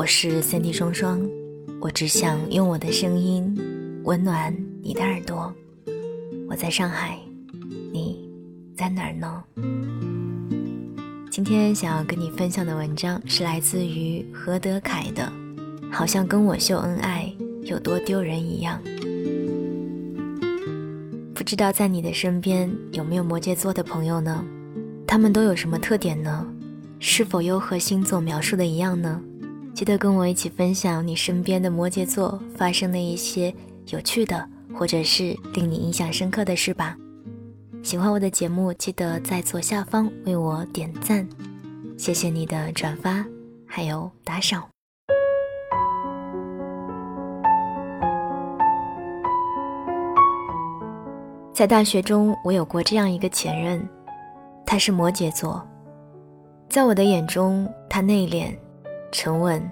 我是三 D 双双，我只想用我的声音温暖你的耳朵。我在上海，你在哪儿呢？今天想要跟你分享的文章是来自于何德凯的，好像跟我秀恩爱有多丢人一样。不知道在你的身边有没有摩羯座的朋友呢？他们都有什么特点呢？是否又和星座描述的一样呢？记得跟我一起分享你身边的摩羯座发生的一些有趣的，或者是令你印象深刻的事吧。喜欢我的节目，记得在左下方为我点赞，谢谢你的转发还有打赏。在大学中，我有过这样一个前任，他是摩羯座，在我的眼中，他内敛。沉稳，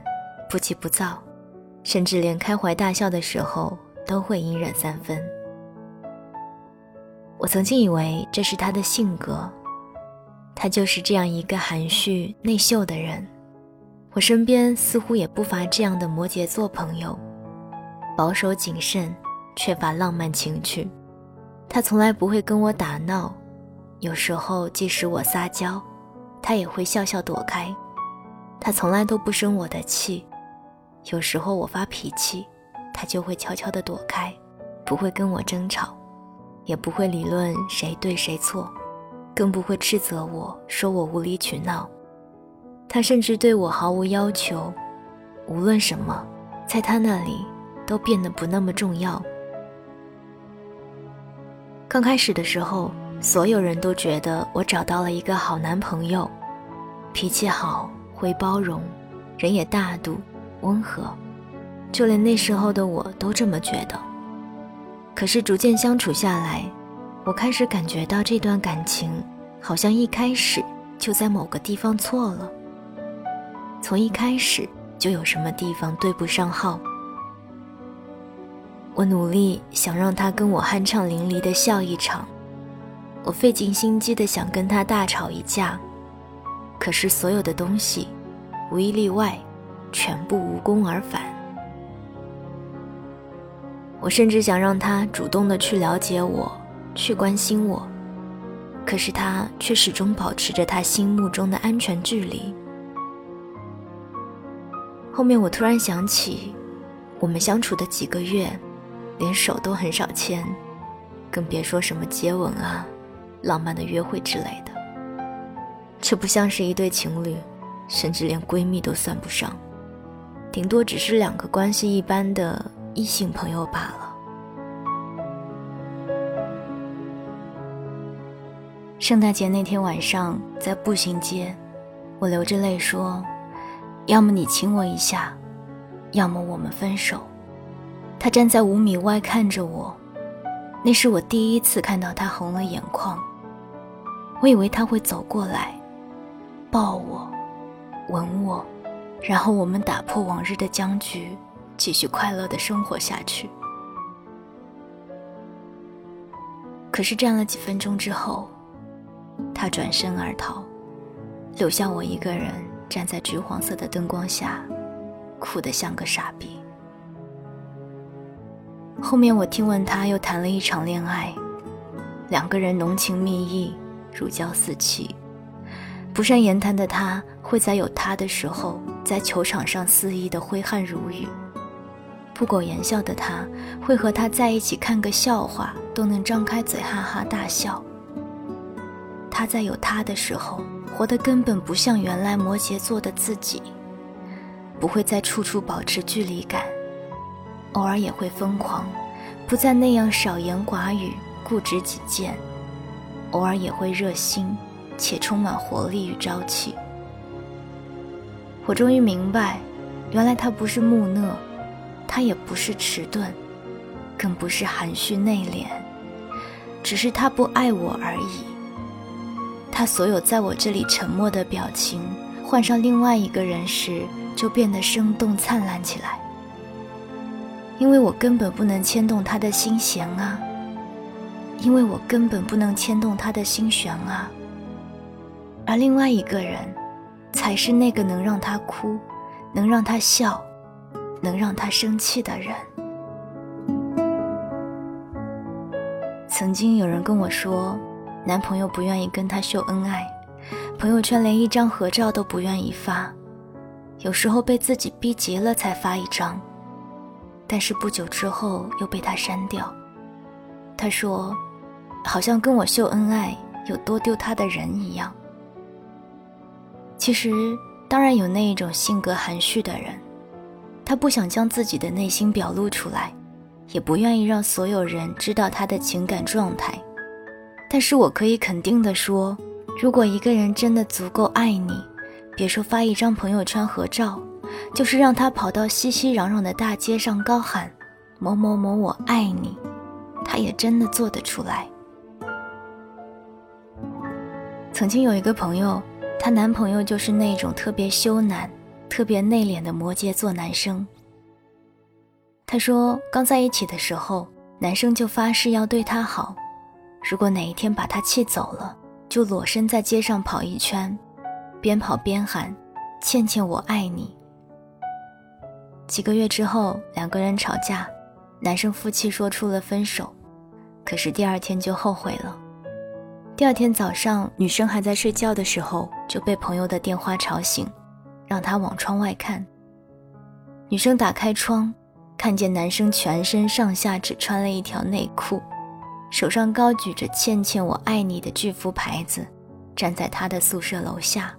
不急不躁，甚至连开怀大笑的时候都会隐忍三分。我曾经以为这是他的性格，他就是这样一个含蓄内秀的人。我身边似乎也不乏这样的摩羯座朋友，保守谨慎，缺乏浪漫情趣。他从来不会跟我打闹，有时候即使我撒娇，他也会笑笑躲开。他从来都不生我的气，有时候我发脾气，他就会悄悄地躲开，不会跟我争吵，也不会理论谁对谁错，更不会斥责我说我无理取闹。他甚至对我毫无要求，无论什么，在他那里都变得不那么重要。刚开始的时候，所有人都觉得我找到了一个好男朋友，脾气好。会包容，人也大度、温和，就连那时候的我都这么觉得。可是逐渐相处下来，我开始感觉到这段感情好像一开始就在某个地方错了，从一开始就有什么地方对不上号。我努力想让他跟我酣畅淋漓的笑一场，我费尽心机的想跟他大吵一架。可是所有的东西，无一例外，全部无功而返。我甚至想让他主动的去了解我，去关心我，可是他却始终保持着他心目中的安全距离。后面我突然想起，我们相处的几个月，连手都很少牵，更别说什么接吻啊、浪漫的约会之类的。这不像是一对情侣，甚至连闺蜜都算不上，顶多只是两个关系一般的异性朋友罢了。圣诞节那天晚上，在步行街，我流着泪说：“要么你亲我一下，要么我们分手。”他站在五米外看着我，那是我第一次看到他红了眼眶。我以为他会走过来。抱我，吻我，然后我们打破往日的僵局，继续快乐的生活下去。可是站了几分钟之后，他转身而逃，留下我一个人站在橘黄色的灯光下，哭得像个傻逼。后面我听闻他又谈了一场恋爱，两个人浓情蜜意，如胶似漆。不善言谈的他，会在有他的时候，在球场上肆意的挥汗如雨；不苟言笑的他，会和他在一起看个笑话都能张开嘴哈哈大笑。他在有他的时候，活得根本不像原来摩羯座的自己，不会再处处保持距离感，偶尔也会疯狂，不再那样少言寡语、固执己见，偶尔也会热心。且充满活力与朝气。我终于明白，原来他不是木讷，他也不是迟钝，更不是含蓄内敛，只是他不爱我而已。他所有在我这里沉默的表情，换上另外一个人时，就变得生动灿烂起来。因为我根本不能牵动他的心弦啊，因为我根本不能牵动他的心弦啊。而另外一个人，才是那个能让他哭、能让他笑，能让他生气的人。曾经有人跟我说，男朋友不愿意跟她秀恩爱，朋友圈连一张合照都不愿意发，有时候被自己逼急了才发一张，但是不久之后又被他删掉。他说，好像跟我秀恩爱有多丢他的人一样。其实，当然有那一种性格含蓄的人，他不想将自己的内心表露出来。也不愿意让所有人知道他的情感状态，但是我可以肯定的说，如果一个人真的足够爱你，别说发一张朋友圈合照，就是让他跑到熙熙攘攘的大街上高喊“某某某我爱你”，他也真的做得出来。曾经有一个朋友，她男朋友就是那种特别羞赧、特别内敛的摩羯座男生。她说：“刚在一起的时候，男生就发誓要对她好。如果哪一天把她气走了，就裸身在街上跑一圈，边跑边喊‘倩倩，我爱你’。几个月之后，两个人吵架，男生负气说出了分手，可是第二天就后悔了。第二天早上，女生还在睡觉的时候，就被朋友的电话吵醒，让她往窗外看。女生打开窗。”看见男生全身上下只穿了一条内裤，手上高举着“倩倩我爱你”的巨幅牌子，站在他的宿舍楼下。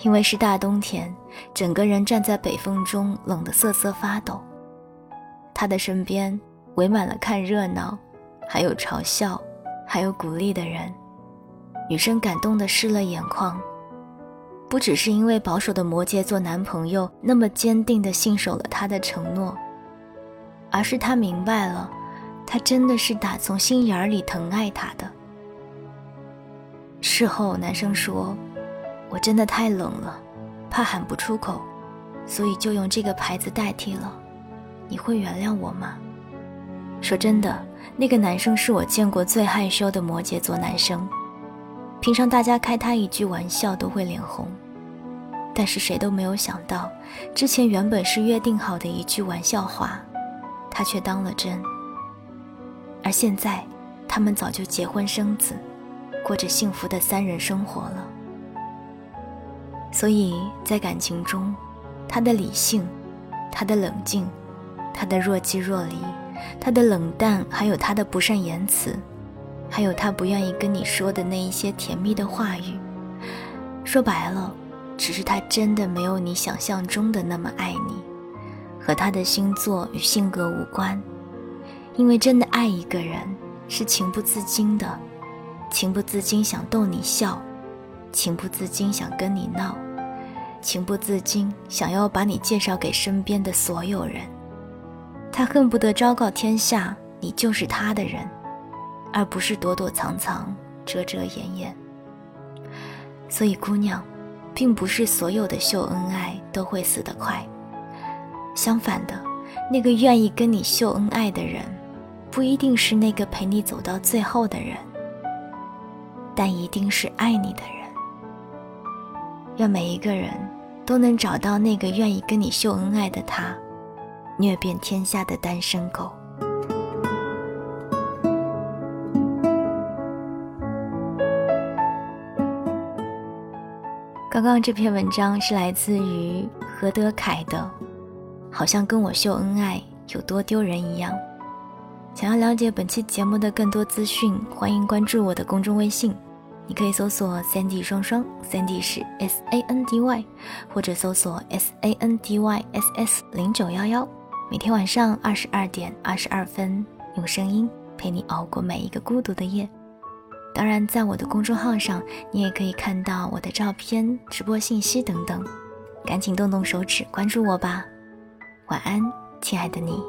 因为是大冬天，整个人站在北风中，冷得瑟瑟发抖。他的身边围满了看热闹，还有嘲笑，还有鼓励的人。女生感动的湿了眼眶。不只是因为保守的摩羯座男朋友那么坚定地信守了他的承诺，而是他明白了，他真的是打从心眼里疼爱他的。事后，男生说：“我真的太冷了，怕喊不出口，所以就用这个牌子代替了。你会原谅我吗？”说真的，那个男生是我见过最害羞的摩羯座男生。平常大家开他一句玩笑都会脸红，但是谁都没有想到，之前原本是约定好的一句玩笑话，他却当了真。而现在，他们早就结婚生子，过着幸福的三人生活了。所以在感情中，他的理性，他的冷静，他的若即若离，他的冷淡，还有他的不善言辞。还有他不愿意跟你说的那一些甜蜜的话语，说白了，只是他真的没有你想象中的那么爱你，和他的星座与性格无关。因为真的爱一个人是情不自禁的，情不自禁想逗你笑，情不自禁想跟你闹，情不自禁想要把你介绍给身边的所有人。他恨不得昭告天下，你就是他的人。而不是躲躲藏藏、遮遮掩掩。所以，姑娘，并不是所有的秀恩爱都会死得快。相反的，那个愿意跟你秀恩爱的人，不一定是那个陪你走到最后的人，但一定是爱你的人。愿每一个人都能找到那个愿意跟你秀恩爱的他，虐遍天下的单身狗。刚刚这篇文章是来自于何德凯的，好像跟我秀恩爱有多丢人一样。想要了解本期节目的更多资讯，欢迎关注我的公众微信，你可以搜索三 D 双双三 D 是 S A N D Y，或者搜索 S A N D Y S S 零九幺幺。每天晚上二十二点二十二分，用声音陪你熬过每一个孤独的夜。当然，在我的公众号上，你也可以看到我的照片、直播信息等等，赶紧动动手指关注我吧。晚安，亲爱的你。